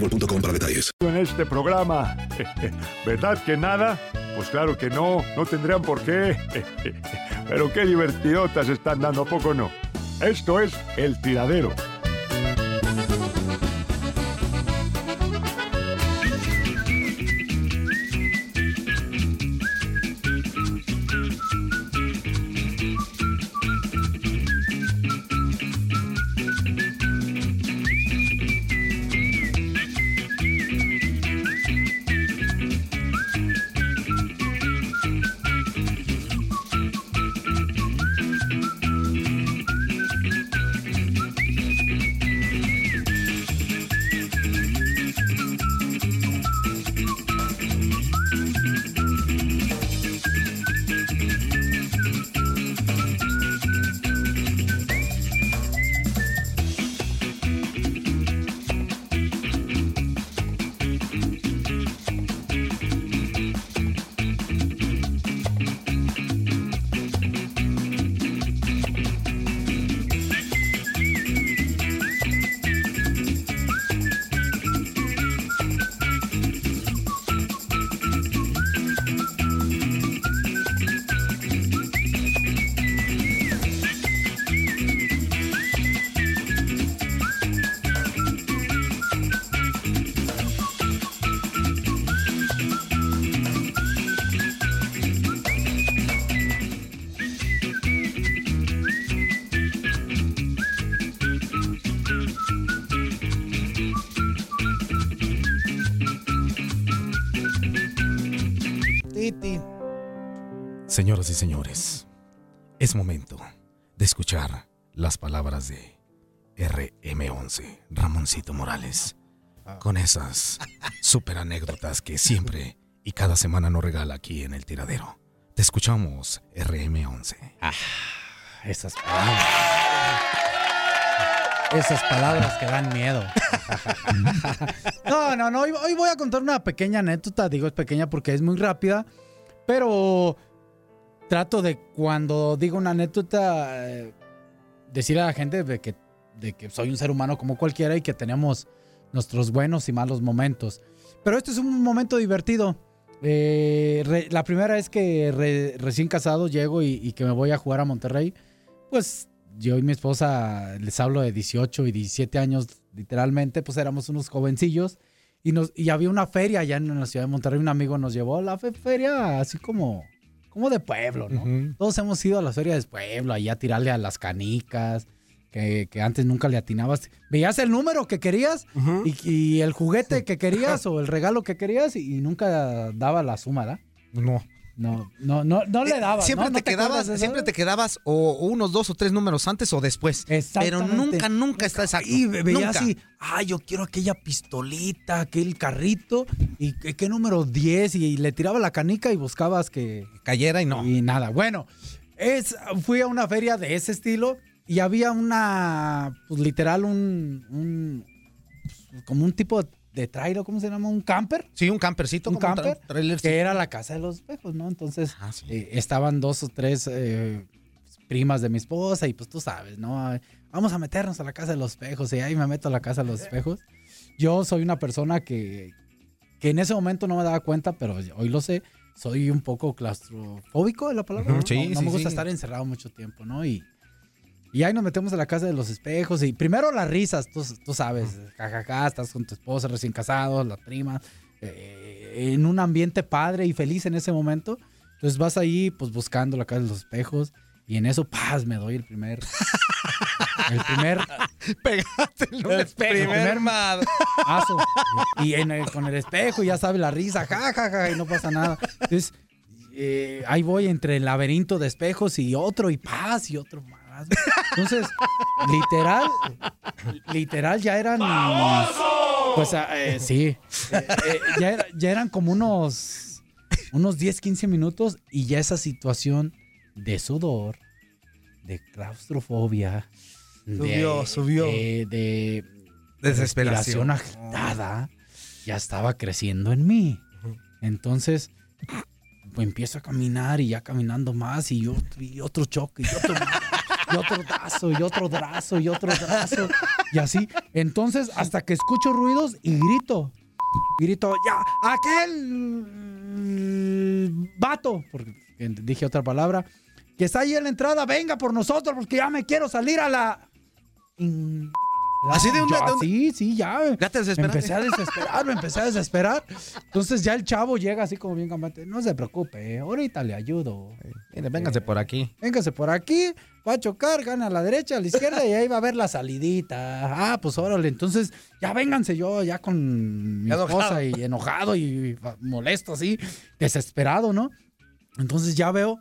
boostmobile.com para detalles. en este programa. ¿Verdad que nada? Pues claro que no, no tendrían por qué. Pero qué divertidotas están dando, ¿a poco no? Esto es El Tiradero. Señoras y señores, es momento de escuchar las palabras de RM11, Ramoncito Morales, con esas super anécdotas que siempre y cada semana nos regala aquí en el tiradero. Te escuchamos, RM11. Esas palabras. Esas palabras que dan miedo. no, no, no. Hoy, hoy voy a contar una pequeña anécdota. Digo es pequeña porque es muy rápida. Pero trato de cuando digo una anécdota, eh, decirle a la gente de que, de que soy un ser humano como cualquiera y que tenemos nuestros buenos y malos momentos. Pero este es un momento divertido. Eh, la primera vez que re- recién casado llego y, y que me voy a jugar a Monterrey, pues yo y mi esposa les hablo de 18 y 17 años, literalmente, pues éramos unos jovencillos y, nos, y había una feria allá en la ciudad de Monterrey. Un amigo nos llevó a la fe- feria así como, como de pueblo, ¿no? Todos hemos ido a las ferias de pueblo, allá a tirarle a las canicas, que, que antes nunca le atinabas. Veías el número que querías y, y el juguete que querías o el regalo que querías y, y nunca daba la suma, ¿verdad? No. No, no, no, no le daba. Siempre ¿no? ¿No te quedabas, siempre te quedabas o unos dos o tres números antes o después. Pero nunca, nunca está exacto. Y ve- veía así, ah, yo quiero aquella pistolita, aquel carrito, y qué, qué número 10, y, le tiraba la canica y buscabas que... Cayera y no. Y nada, bueno, es, fui a una feria de ese estilo y había una, pues literal, un, un pues, como un tipo de trailer, ¿cómo se llama? ¿Un camper? Sí, un campercito. Un como tra- camper, trailer, sí. que era la casa de los espejos, ¿no? Entonces Ah, sí. eh, estaban dos o tres eh, primas de mi esposa y pues tú sabes, ¿no? Vamos a meternos a la casa de los espejos y ahí me meto a la casa de los espejos. Yo soy una persona que, que en ese momento no me daba cuenta, pero hoy lo sé. Soy un poco claustrofóbico, ¿es la palabra? ¿no? sí, no, no sí, me gusta estar encerrado mucho tiempo, ¿no? Y, y ahí nos metemos a la casa de los espejos y primero las risas, tú, tú sabes, jajaja, estás con tu esposa recién casado, las primas, eh, en un ambiente padre y feliz en ese momento. Entonces vas ahí pues buscando la casa de los espejos y en eso, paz, me doy el primer... El primer Pegaste en un el espejo. primer mazo. Y en el- con el espejo, ya sabe la risa, ja, ja, ja, y no pasa nada. Entonces, eh, ahí voy entre el laberinto de espejos y otro, y paz, y otro más. Entonces, literal, literal ya eran. Pues ah, eh, sí. Eh, eh, ya, era- ya eran como unos, unos 10, 15 minutos y ya esa situación de sudor, de claustrofobia, Subió, de, subió. de- de Desesperación. agitada, ya estaba creciendo en mí. Entonces, pues empiezo a caminar y ya caminando más y otro, y otro choque y otro y otro brazo y otro brazo y otro brazo y así. Entonces, hasta que escucho ruidos y grito. Grito, ya, aquel vato, porque dije otra palabra, que está ahí en la entrada, venga por nosotros porque ya me quiero salir a la... ¿Así de un- Ya, de Sí, sí, ya. ¿Ya te Me desesperaste? empecé a desesperar, me empecé a desesperar. Entonces ya el chavo llega así como bien campante. No se preocupe, ahorita le ayudo. Mire, véngase por aquí. Véngase por aquí, va a chocar, gana a la derecha, a la izquierda y ahí va a ver la salidita. Ah, pues órale, entonces ya vénganse yo ya con mi esposa y enojado y molesto así, desesperado, ¿no? Entonces ya veo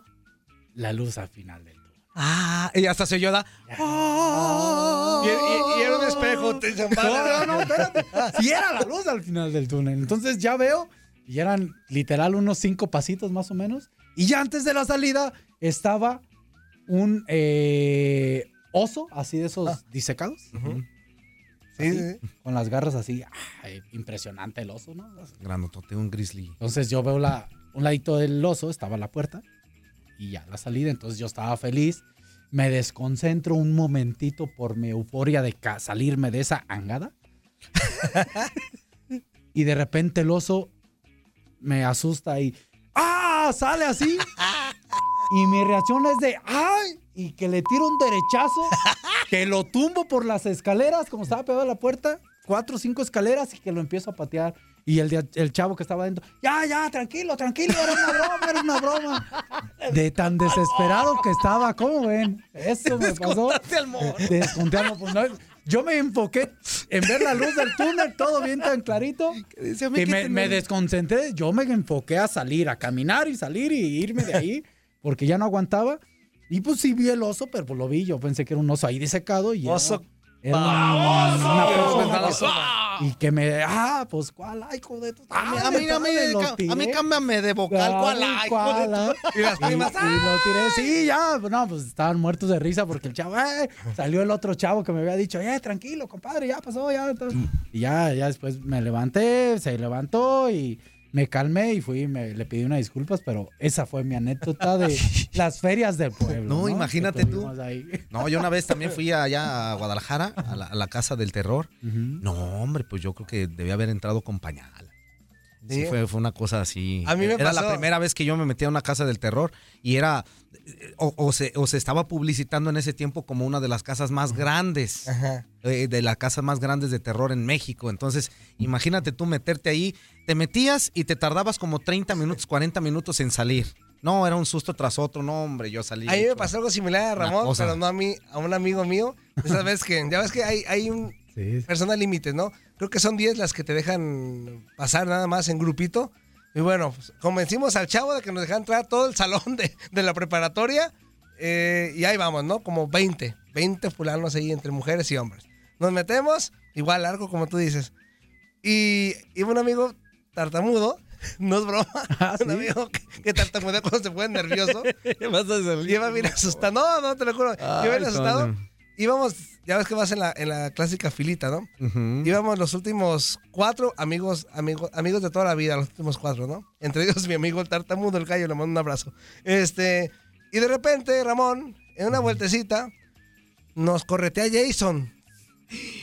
la luz al final del. Ah, y hasta se oyó da. Y, y- y era un espejo. te. No, no, no, espérate. Si era la luz al final del túnel. Entonces ya veo, y eran literal unos cinco pasitos más o menos. Y ya antes de la salida estaba un eh, oso, así de esos disecados. Sí, Así, sí. Con las garras así. ay, impresionante el oso, ¿no? Grandotote, un grizzly. Entonces yo veo la, un ladito del oso, estaba la puerta y ya la salida. Entonces yo estaba feliz. Me desconcentro un momentito por mi euforia de salirme de esa angada. y de repente el oso me asusta y ¡ah! Sale así. Y mi reacción es de ¡ay! Y que le tiro un derechazo, que lo tumbo por las escaleras, como estaba pegado a la puerta, cuatro o cinco escaleras y que lo empiezo a patear. Y el, de- el chavo que estaba adentro, ya, ya, tranquilo, tranquilo, era una broma, era una broma. De tan desesperado que estaba, ¿cómo ven? Eso me pasó. Desconté al pues, no, yo me enfoqué en ver la luz del túnel, todo bien tan clarito. Que me, me desconcentré, yo me enfoqué a salir, a caminar y salir y irme de ahí, porque ya no aguantaba. Y pues sí vi el oso, pero pues lo vi, yo pensé que era un oso ahí disecado y era- Oso era, un- una ¡Baboso! Y que me, ah, pues cuál, hijo de tu A mí, a madre, mí, a mí, cámbiame de vocal. ¿Cuál? ¿cuál hay? Y las Y, primas. y lo tiré, sí, ya, pues, no, pues estaban muertos de risa porque el chavo, eh, salió el otro chavo que me había dicho, eh, tranquilo, compadre, ya pasó, ya. entonces- Y ya, ya después me levanté, se levantó y me calmé y fui, me, le pedí unas disculpas, pero esa fue mi anécdota de las ferias del pueblo. No, No, imagínate tú. ahí. No, yo una vez también fui allá a Guadalajara, a la, a la casa del terror. No, hombre, pues yo creo que debía haber entrado con pañal. Sí, Sí. fue, fue una cosa así. A mí me era la primera vez que yo me metí a una casa del terror y era. O, o se, o se estaba publicitando en ese tiempo como una de las casas más grandes. Ajá. eh, de las casas más grandes de terror en México. Entonces, imagínate tú meterte ahí. Te metías y te tardabas como 30 minutos, 40 minutos en salir. No, era un susto tras otro, no, hombre, yo salí. A mí me pasó algo similar a Ramón, pero no a mí, a un amigo mío. Esa vez que, ya ves que hay, hay un Sí. persona límite, ¿no? Creo que son 10 las que te dejan pasar nada más en grupito. Y bueno, pues, convencimos al chavo de que nos dejara entrar todo el salón de, de la preparatoria. eh, y ahí vamos, ¿no? Como 20, 20 fulanos ahí entre mujeres y hombres. Nos metemos, igual largo como tú dices. Y iba un amigo tartamudo, no es broma, Ah, un ¿sí? amigo que, que tartamudea cuando se pone nervioso. Vas a salir. Lleva bien asustado. No, no, te lo juro. Lleva bien asustado. Íbamos, ya ves que vas en la, en la clásica filita, ¿no? Íbamos los últimos cuatro amigos, amigos, amigos de toda la vida, los últimos cuatro, ¿no? Entre ellos mi amigo el tartamudo, el gallo, le mando un abrazo. Este, y de repente, Ramón, en una vueltecita, nos corretea Jason.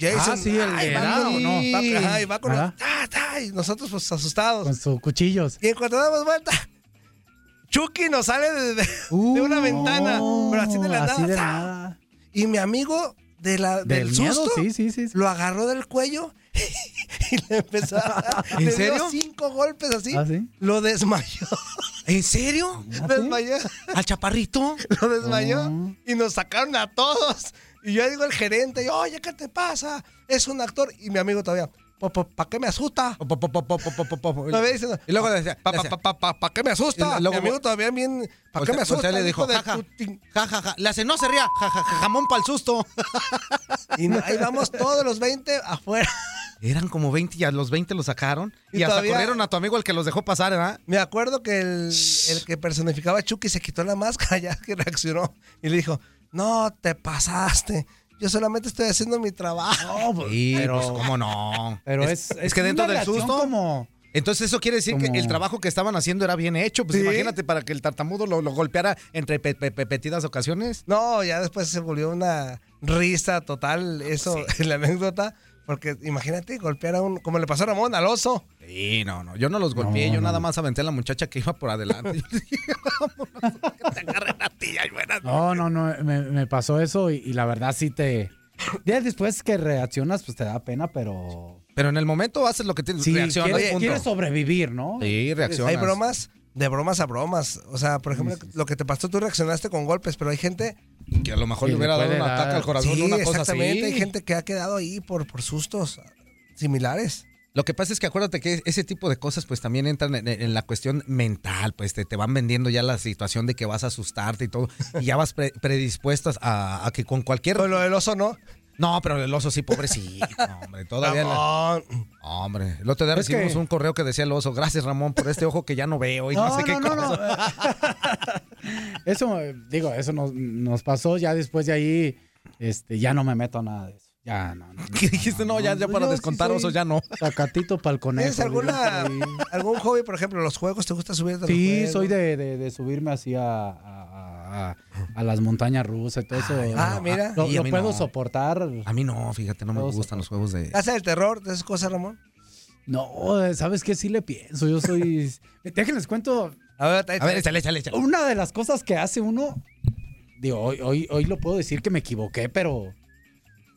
Jason, Ah, sí, el ay, va con- ¿o no? va- ajá, y va con Ajá. ta, y nosotros pues asustados. Con sus cuchillos. Y en cuanto damos vuelta, Chucky nos sale de, de- de una ventana, pero así de la Uh, así nada. de. Y mi amigo de la, del, Del miedo, susto sí, sí, sí. sí. lo agarró del cuello y le empezó a ¿En le serio? dio cinco golpes así. ¿Ah, sí? Lo desmayó. ¿En serio? Desmayó. ¿Al chaparrito? Lo desmayó. Y nos sacaron a todos. Y yo digo al gerente, oye, ¿qué te pasa? Es un actor. Y mi amigo todavía, ¿para qué me asusta? Y luego decía, ¿para qué me asusta? Mi amigo todavía bien, ¿para qué me asusta? le dijo, hijo de "Ja, ja". tu tin-". ja, ja, ja. Le hace, no se ría, ja, ja, ja, jamón para el susto. Y ahí vamos todos los 20 afuera. Eran como 20 y a los 20 los sacaron. Y, Y hasta todavía- corrieron a tu amigo el que los dejó pasar, ¿verdad? Me acuerdo que el, el que personificaba a Chucky se quitó la máscara ya que reaccionó y le dijo, no te pasaste, yo solamente estoy haciendo mi trabajo. No, Sí, pero, pues cómo no. pero es, es, es que dentro del susto. como... Entonces eso quiere decir que el trabajo que estaban haciendo era bien hecho. Pues Sí. imagínate para que el tartamudo lo, lo golpeara entre pe- pe- pe- petidas ocasiones. No, ya después se volvió una risa total eso, la anécdota, porque imagínate golpear a un, como le pasó a Ramón, al oso. Sí, no, no. Yo no los golpeé, No, yo no. nada más aventé a la muchacha que iba por adelante. Yo le dije, vámonos, que te agarren a ti, ay, buenas No, no, no, me, me pasó eso y, y la verdad sí te... Días después que reaccionas, pues te da pena, pero... Pero en el momento haces lo que tienes. Sí, reaccionas, quieres, punto. quieres sobrevivir, ¿no? Sí, reaccionas. Hay bromas, de bromas a bromas. O sea, por ejemplo, lo que te pasó, tú reaccionaste con golpes, pero hay gente... Que a lo mejor le hubiera dado un dar- ataque al corazón, Sí, una cosa exactamente, así. hay gente que ha quedado ahí por, por sustos similares. Lo que pasa es que acuérdate que ese tipo de cosas pues también entran en, en la cuestión mental, pues te, te van vendiendo ya la situación de que vas a asustarte y todo, y ya vas pre- predispuestas a, a que con cualquier... Lo del oso no. No, pero el oso sí, pobrecito, hombre, todavía... la- Ramón. Hombre, el otro día Es recibimos que- un correo que decía el oso, gracias Ramón por este ojo que ya no veo y no, sé qué cosa. Eso, digo, eso nos, nos pasó ya después de ahí, este, ya no me meto a nada de eso. Ya, no, no. ¿Qué dijiste? No, ya, ya para Yo sí descontar soy osos ya no. Sacatito para el conejo. ¿Tienes alguna, algún hobby, por ejemplo, los juegos? ¿Te gusta subir de los Sí, juegos? soy de, de- de subirme así a, a- a- a las montañas rusas y todo eso. Ah, mira. Lo, a puedo no. soportar. A mí no, fíjate, no me gustan los juegos de... ¿Casa del terror? ¿De esas cosas, Ramón? No, ¿sabes qué? Sí le pienso. Yo soy... Déjenles cuento A ver, A ver, échale, échale, échale. una de las cosas que hace uno, digo, hoy, hoy, hoy lo puedo decir que me equivoqué, pero,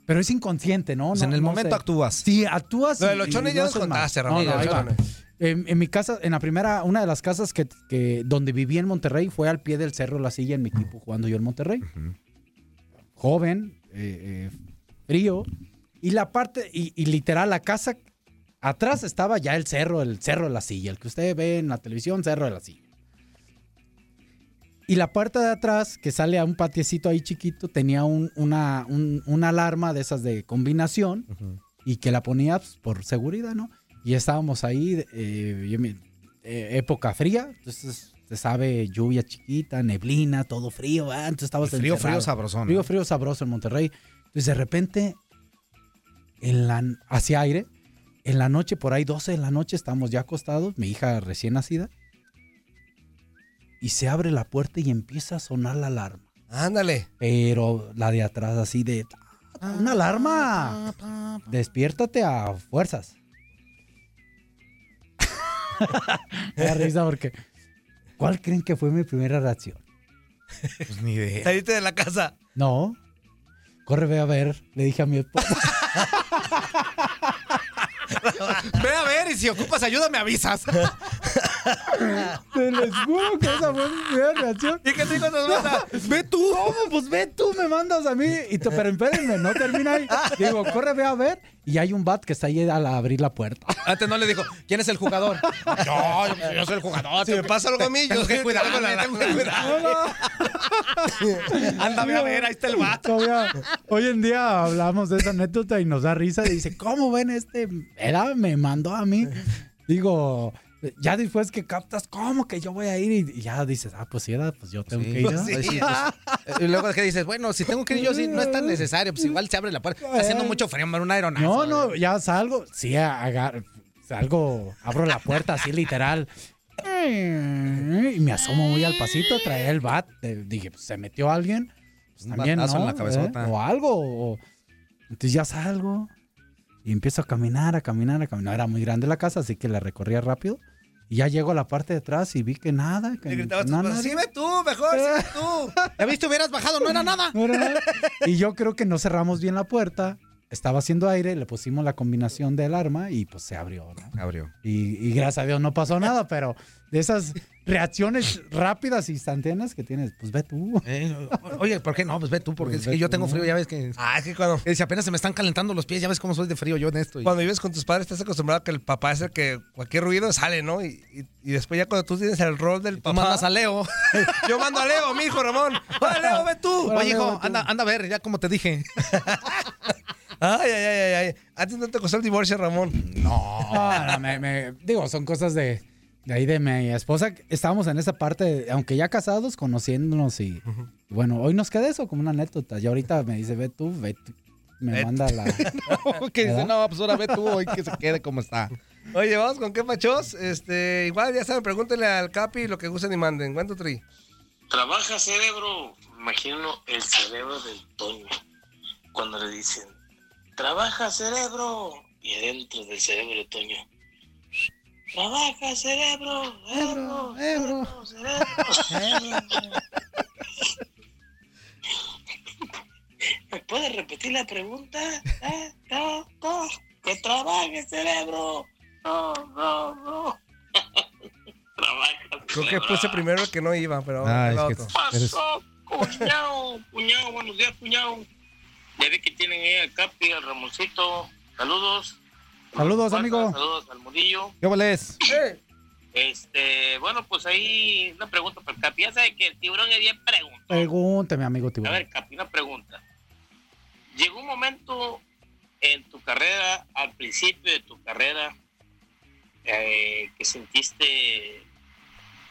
pero es inconsciente, ¿no? Pues No- en el no momento sé. actúas. Sí, actúas. Lo de los chones ya nos contaste, No, Ramón. En, en mi casa, en la primera, una de las casas que, que donde viví en Monterrey fue al pie del cerro La Silla en mi equipo jugando yo en Monterrey. Joven, eh, eh, frío. Y la parte, y, y literal, la casa, atrás estaba ya el cerro, el cerro de la silla, el que usted ve en la televisión, cerro de la silla. Y la parte de atrás, que sale a un patiecito ahí chiquito, tenía un- una, un- una alarma de esas de combinación y que la ponía pues, por seguridad, ¿no? Y estábamos ahí, eh, eh, época fría, entonces se sabe lluvia chiquita, neblina, todo frío, ¿verdad? entonces estabas Frío, frío, encerrado. sabrosón. Frío, frío, sabroso en Monterrey. Entonces de repente, en la, hacia aire, en la noche, por ahí 12 de la noche, estamos ya acostados, mi hija recién nacida, y se abre la puerta y empieza a sonar la alarma. Ándale. Pero la de atrás así de... Una alarma. Despiértate a fuerzas. Me da risa porque... ¿Cuál creen que fue mi primera reacción? Pues ni idea. Saliste de la casa. No. Corre, ve a ver. Le dije a mi esposa. Ve a ver y si ocupas ayuda me avisas. Te les juro que esa fue mi primera reacción. ¿Y qué te dijo? ¡Ve tú! ¿Cómo? Pues ve tú, me mandas a mí. Y te- pero espérenme, no termina ahí. Digo, corre, ve a ver. Y hay un bat que está ahí al abrir la puerta. Antes no le dijo, ¿quién es el jugador? Yo, yo, yo soy el jugador. Si me pasa algo a mí, yo tengo que cuidarme, tengo la- tengo que cuidarme. Ándame a ver, ahí está el bat. Todavía, hoy en día hablamos de esa anécdota y nos da risa. Y dice, ¿cómo ven este? Era, me mandó a mí. Digo, ya después que captas, ¿cómo que yo voy a ir? Y ya dices, ah, pues sí, era, pues yo tengo que ir. ¿no? Pues sí, pues, y luego que dices, bueno, si tengo que ir yo, sí, no es tan necesario. Pues igual se abre la puerta. Está haciendo mucho frío, hombre, un aeronazo. No, no, ya salgo. Sí, salgo, abro la puerta así literal. Y me asomo muy al pasito, traía el bat. eh, Dije, pues se metió alguien. Pues también, ¿no? en la cabezota. ¿Eh? O algo. o- Entonces ya salgo y empiezo a caminar, a caminar, a caminar. Era muy grande la casa, así que la recorría rápido. Y ya llego a la parte de atrás y vi que nada. Que Le gritaba a tu no, esposa, nadie. sí, ve tú, mejor, sí, tú. Ya viste, hubieras bajado, no era nada. No era nada. Y yo creo que no cerramos bien la puerta. Estaba haciendo aire, le pusimos la combinación del arma y pues se abrió, ¿no? Abrió. Y, y gracias a Dios no pasó nada, pero de esas reacciones rápidas, instantáneas que tienes, pues ve tú. Eh, oye, ¿por qué no? Pues ve tú, porque Pues es ve que yo tú. tengo frío, ya ves que... Ah, es que cuando, Si apenas se me están calentando los pies, ya ves cómo soy de frío yo en esto. y- cuando vives con tus padres estás acostumbrado a que el papá es el que cualquier ruido sale, ¿no? Y, y- y después ya cuando tú tienes el rol del Tú papá. mandas a Leo. Yo mando a Leo, mi hijo Ramón. ¡Hola, Leo, ve tú! Oye, hijo, anda, anda a ver, ya como te dije. Ay, ay, ay, ay, ay. ¿A ti no te costó el divorcio, Ramón? No. No, no, me- me- digo, son cosas de, de ahí de mi esposa. Estábamos en esa parte, aunque ya casados, conociéndonos y bueno, hoy nos queda eso como una anécdota. Y ahorita me dice, ve tú, ve tú. Me Ve manda la... que dice, no, pues ahora ve tú hoy que se quede como está. Oye, vamos con qué pachos. Este, igual ya saben, pregúntenle al Capi lo que gusten y manden. ¿Cuánto tri? Trabaja cerebro. Imagino el cerebro del Toño. Cuando le dicen, trabaja cerebro. Y adentro del cerebro de Toño. Trabaja cerebro. Cerebro. Cerebro. cerebro. ¿Me puedes repetir la pregunta? ¿Eh? No, no. Que trabaje cerebro. No, no, no. trabaja Creo que cerebro. puse primero el que no iba, pero Ah, es que otro. pasó, cuñado? Cuñado, buenos días, cuñado. Ya vi que tienen ahí al Capi, al Ramoncito. Saludos. Saludos, amigo. Saludos al Mudillo. ¿Qué vales? Este, bueno, pues ahí una pregunta para el Capi. Ya sabe que el tiburón es bien pregunta. Pregúntame, amigo A tiburón. ver, Capi, una pregunta. Llegó un momento en tu carrera, al principio de tu carrera, eh, que sentiste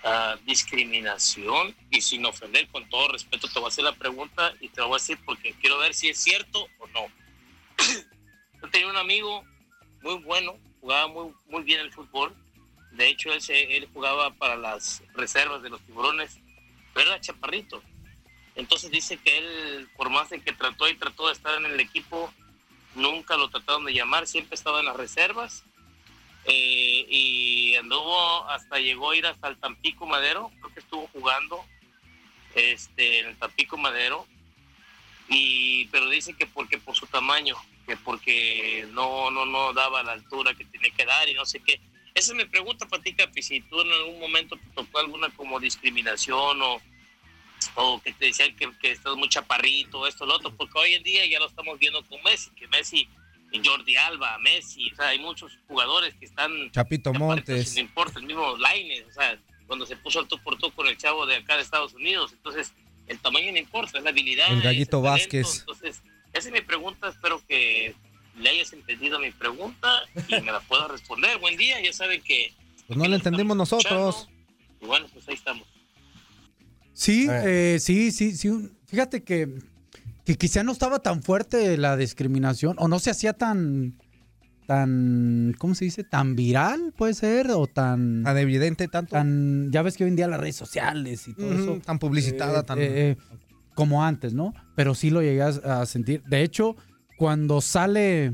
ah, discriminación y sin ofender, con todo respeto, te voy a hacer la pregunta y te la voy a decir porque quiero ver si es cierto o no. Yo tenía un amigo muy bueno, jugaba muy, muy bien el fútbol. De hecho, él, él jugaba para las reservas de los tiburones, pero era chaparrito. Entonces dice que él, por más de que trató y trató de estar en el equipo, nunca lo trataron de llamar, siempre estaba en las reservas. Eh, y anduvo hasta llegó a ir hasta el Tampico Madero, creo que estuvo jugando este, en el Tampico Madero. Y, pero dice que porque por su tamaño, que porque no, no, no daba la altura que tenía que dar y no sé qué. Esa es mi pregunta para ti, Capi, si tú en algún momento te tocó alguna como discriminación o, o que te decían que, que estás muy chaparrito, esto, lo otro, porque hoy en día ya lo estamos viendo con Messi, que Messi, Jordi Alba, Messi, o sea, hay muchos jugadores que están, Chapito Montes. no importa, el mismo Laines, o sea, cuando se puso el tú por tú con el chavo de acá de Estados Unidos, entonces el tamaño no importa, es la habilidad. El Gallito Vázquez. Entonces, esa es mi pregunta, espero que le hayas entendido mi pregunta y me la puedas responder. Buen día, ya saben que... Pues no lo entendimos nosotros. Y bueno, pues ahí estamos. Sí, eh, sí, sí, sí. un- Fíjate que, que quizá no estaba tan fuerte la discriminación o no se hacía tan, tan, ¿cómo se dice? Tan viral, puede ser, o tan... Tan evidente, tanto. Tan, ya ves que hoy en día las redes sociales y todo eso. tan publicitada, eh, tan- eh, como antes, ¿no? Pero sí lo llegué a, a sentir. De hecho, cuando sale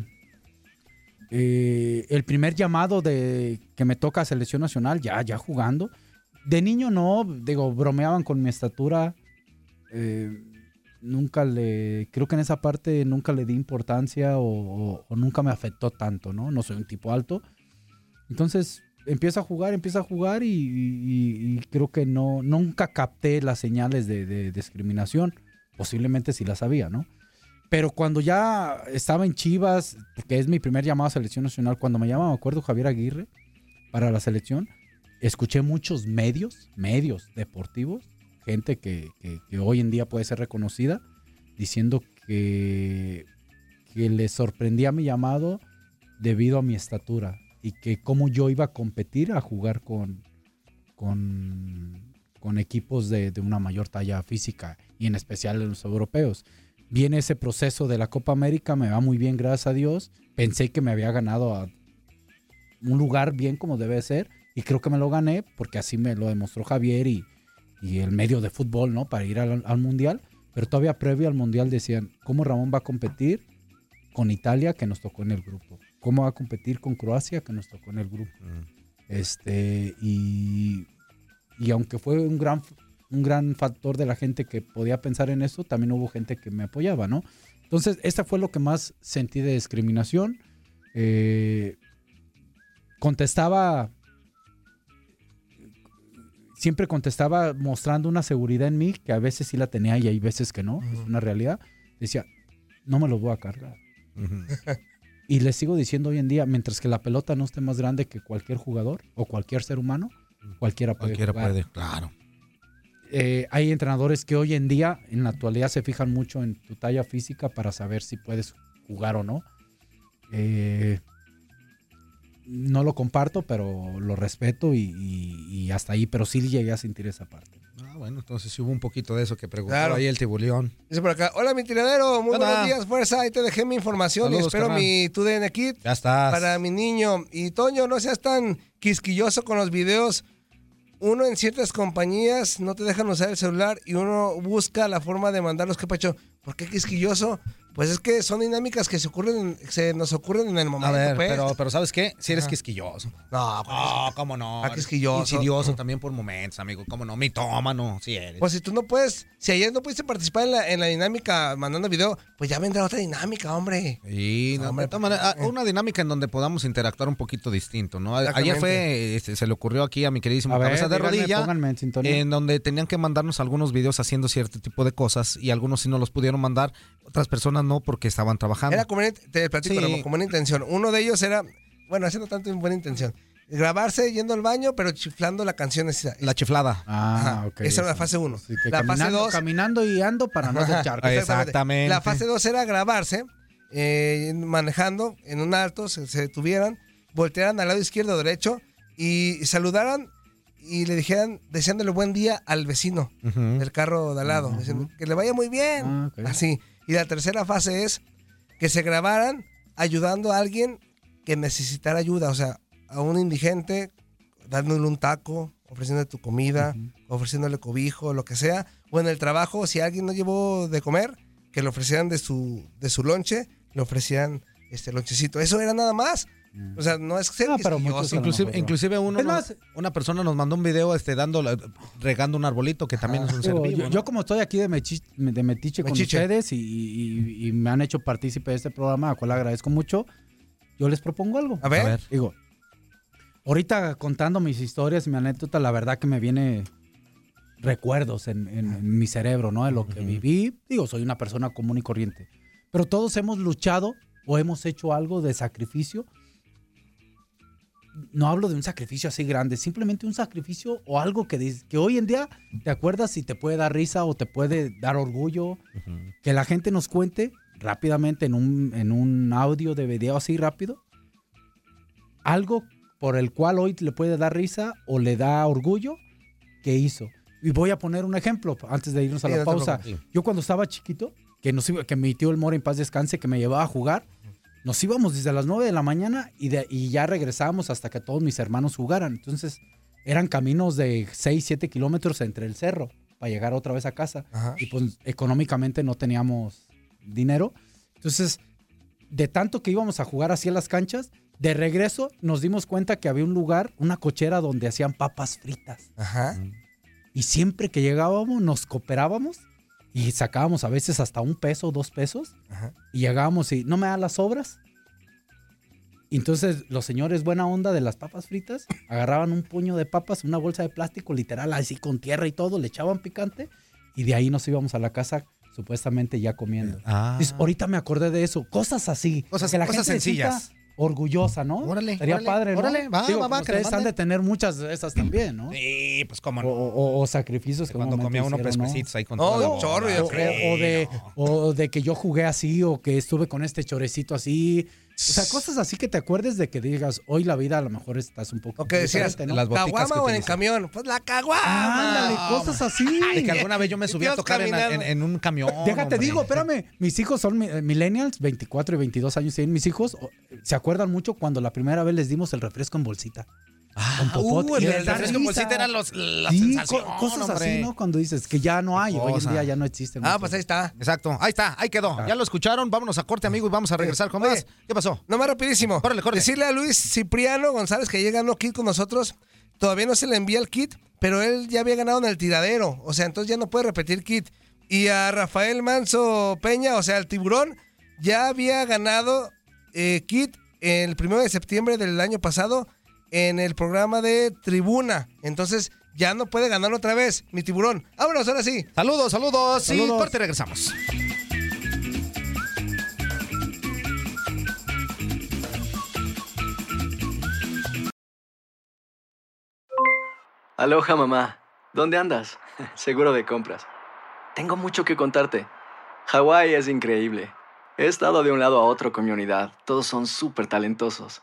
eh, el primer llamado de que me toca a selección nacional, ya, ya jugando. De niño no, digo, bromeaban con mi estatura. eh, nunca le, creo que en esa parte nunca le di importancia o, o- o nunca me afectó tanto, ¿no? No soy un tipo alto. Entonces, empiezo a jugar, empiezo a jugar y, y- y creo que no, nunca capté las señales de, de discriminación. Posiblemente sí las sabía, ¿no? Pero cuando ya estaba en Chivas, que es mi primer llamado a selección nacional, cuando me llama, me acuerdo, Javier Aguirre para la selección, escuché muchos medios, medios deportivos, gente que, hoy en día puede ser reconocida, diciendo que, que les sorprendía mi llamado debido a mi estatura y que cómo yo iba a competir a jugar con, con, equipos de, de una mayor talla física y en especial los europeos. Viene ese proceso de la Copa América, me va muy bien, gracias a Dios. Pensé que me había ganado un lugar bien como debe ser y creo que me lo gané porque así me lo demostró Javier y, y el medio de fútbol, ¿no? Para ir al, al Mundial. Pero todavía previo al Mundial decían, ¿cómo Ramón va a competir con Italia que nos tocó en el grupo? ¿Cómo va a competir con Croacia que nos tocó en el grupo? Este, y, y aunque fue un gran, un gran factor de la gente que podía pensar en eso, también hubo gente que me apoyaba, ¿no? Entonces, esta fue lo que más sentí de discriminación. Eh, contestaba, siempre contestaba mostrando una seguridad en mí, que a veces sí la tenía y hay veces que no, es una realidad. Decía, no me lo voy a cargar. Y les sigo diciendo hoy en día, mientras que la pelota no esté más grande que cualquier jugador o cualquier ser humano, cualquiera puede Cualquiera jugar. puede, claro. Eh, hay entrenadores que hoy en día, en la actualidad, se fijan mucho en tu talla física para saber si puedes jugar o no. Eh, no lo comparto, pero lo respeto y, y- y hasta ahí, pero sí llegué a sentir esa parte. Ah, bueno, entonces sí hubo un poquito de eso que preguntó Claro. ahí el tibulión. Dice por acá, hola mi tiradero, muy Hola. buenos días, fuerza, ahí te dejé mi información y espero carnal. mi TUDN Kit Ya estás. para mi niño. Y Toño, no seas tan quisquilloso con los videos. Uno en ciertas compañías no te dejan usar el celular y uno busca la forma de mandarlos que pacho. ¿Por qué quisquilloso? Pues es que son dinámicas que se ocurren, se nos ocurren en el A momento. ver, pues. pero, pero ¿sabes qué? Si eres Ajá. quisquilloso. No, No, cómo no. Ah, quisquilloso. Insidioso también por momentos, amigo. Cómo no. Mitómano, si eres. Pues si tú no puedes, si ayer no pudiste participar en la, en la dinámica mandando video, pues ya vendrá otra dinámica, hombre. Y no, Hombre, de todas maneras, ah, una dinámica en donde podamos interactuar un poquito distinto, ¿no? Ayer fue, este, se le ocurrió aquí a mi queridísimo A ver, cabeza de díganme, rodilla, pónganme en sintonía. en donde tenían que mandarnos algunos videos haciendo cierto tipo de cosas y algunos sí no los pudieron mandar, otras personas no porque estaban trabajando. Era como una, te platico, Sí. Como una intención. Uno de ellos era, bueno, haciendo tanto en buena intención. Grabarse yendo al baño, pero chiflando la canción. esa. La chiflada. Ah, ok. Esa era la fase uno. Sí, que La fase caminando, dos- caminando y ando para no charco. Exactamente. La fase 2 era grabarse, eh, manejando en un alto, se, se detuvieran, voltearan al lado izquierdo o derecho y saludaran y le dijeran, deseándole buen día al vecino del carro de al lado, diciendo, que le vaya muy bien. Ah. Así. Y la tercera fase es que se grabaran ayudando a alguien que necesitara ayuda, o sea, a un indigente, dándole un taco, ofreciéndole tu comida, ofreciéndole cobijo, lo que sea, o en el trabajo, si alguien no llevó de comer, que le ofrecieran de su, de su lonche, le ofrecían este lonchecito. Eso era nada más. O sea, no es ser Ah, pero quisquilloso. muchos a lo Inclusive, inclusive uno Es nos- más- una persona nos mandó un video este dando regando un arbolito que también es un ser Digo, vivo, yo, ¿no? yo como estoy aquí de, mechi- de metiche con ustedes y, y- y me han hecho partícipe de este programa, a cual agradezco mucho, yo les propongo algo. A ver. A ver. Digo, ahorita contando mis historias y mi anécdota, la verdad que me viene recuerdos en, en- en mi cerebro, ¿no? De lo que viví. Digo, soy una persona común y corriente. Pero todos hemos luchado o hemos hecho algo de sacrificio. No hablo de un sacrificio así grande, simplemente un sacrificio o algo que, que hoy en día te acuerdas y te puede dar risa o te puede dar orgullo. Que la gente nos cuente rápidamente en un, en un audio de video así rápido. Algo por el cual hoy le puede dar risa o le da orgullo que hizo. Y voy a poner un ejemplo antes de irnos a la pausa. Yo cuando estaba chiquito, que, nos que mi tío el Mora en paz descanse, que me llevaba a jugar, nos íbamos desde las 9 de la mañana y, de, y ya regresábamos hasta que todos mis hermanos jugaran. Entonces eran caminos de 6, 7 kilómetros entre el cerro para llegar otra vez a casa. Ajá. Y pues económicamente no teníamos dinero. Entonces, de tanto que íbamos a jugar así en las canchas, de regreso nos dimos cuenta que había un lugar, una cochera donde hacían papas fritas. Ajá. Y siempre que llegábamos nos cooperábamos y sacábamos a veces hasta un peso, dos pesos. Ajá. Y llegábamos y no me da las obras. Y entonces los señores buena onda de las papas fritas agarraban un puño de papas, una bolsa de plástico literal, así con tierra y todo, le echaban picante y de ahí nos íbamos a la casa supuestamente ya comiendo. Ah. Ahorita me acordé de eso, cosas así. Cosas- que la cosas gente sencillas. Orgullosa, ¿no? Órale, Sería órale, padre, ¿no? órale, va, Digo, va, va, que ustedes han de tener muchas de esas también, ¿no? Sí, pues cómo O, no. o- o sacrificios que Cuando comía uno pescuecitos ahí con No, la un chorro, O, creo. o de, o de que yo jugué así o que estuve con este chorecito así. O sea, cosas así que te acuerdes de que digas, hoy la vida a lo mejor estás un poco O que decías, ¿no? las ¿caguama que o en el camión? Pues la caguama. Ándale, cosas así. Y que alguna vez yo me subí a tocar en, caminando. en- en un camión. Déjate, hombre. digo, espérame, mis hijos son eh, millennials, 24 y 22 años tienen mis hijos. Se acuerdan mucho cuando la primera vez les dimos el refresco en bolsita. Con popote. Uh, el da refresco en bolsita era los, la Sí, sensación, cosas hombre. así, ¿no? Cuando dices que ya no hay, hoy en día ya no existen. Ah, pues ahí está. Exacto, ahí está, ahí quedó. Ya lo escucharon, vámonos a corte, amigo, y vamos a regresar con Oye. más. ¿Qué pasó? Nomás rapidísimo. Órale, corre. Decirle a Luis Cipriano González que llega ganó kit con nosotros. Todavía no se le envía el kit, pero él ya había ganado en el tiradero. O sea, entonces ya no puede repetir kit. Y a Rafael Manso Peña, o sea, el tiburón, ya había ganado eh, kit el primero de septiembre del año pasado en el programa de Tribuna. Entonces ya no puede ganar otra vez, mi tiburón. Vámonos, ahora sí. Saludos, saludos, y Saludos. corte, regresamos. Aloha mamá, ¿dónde andas? Seguro de compras. Tengo mucho que contarte. Hawái es increíble. He estado de un lado a otro con mi unidad. Todos son súper talentosos.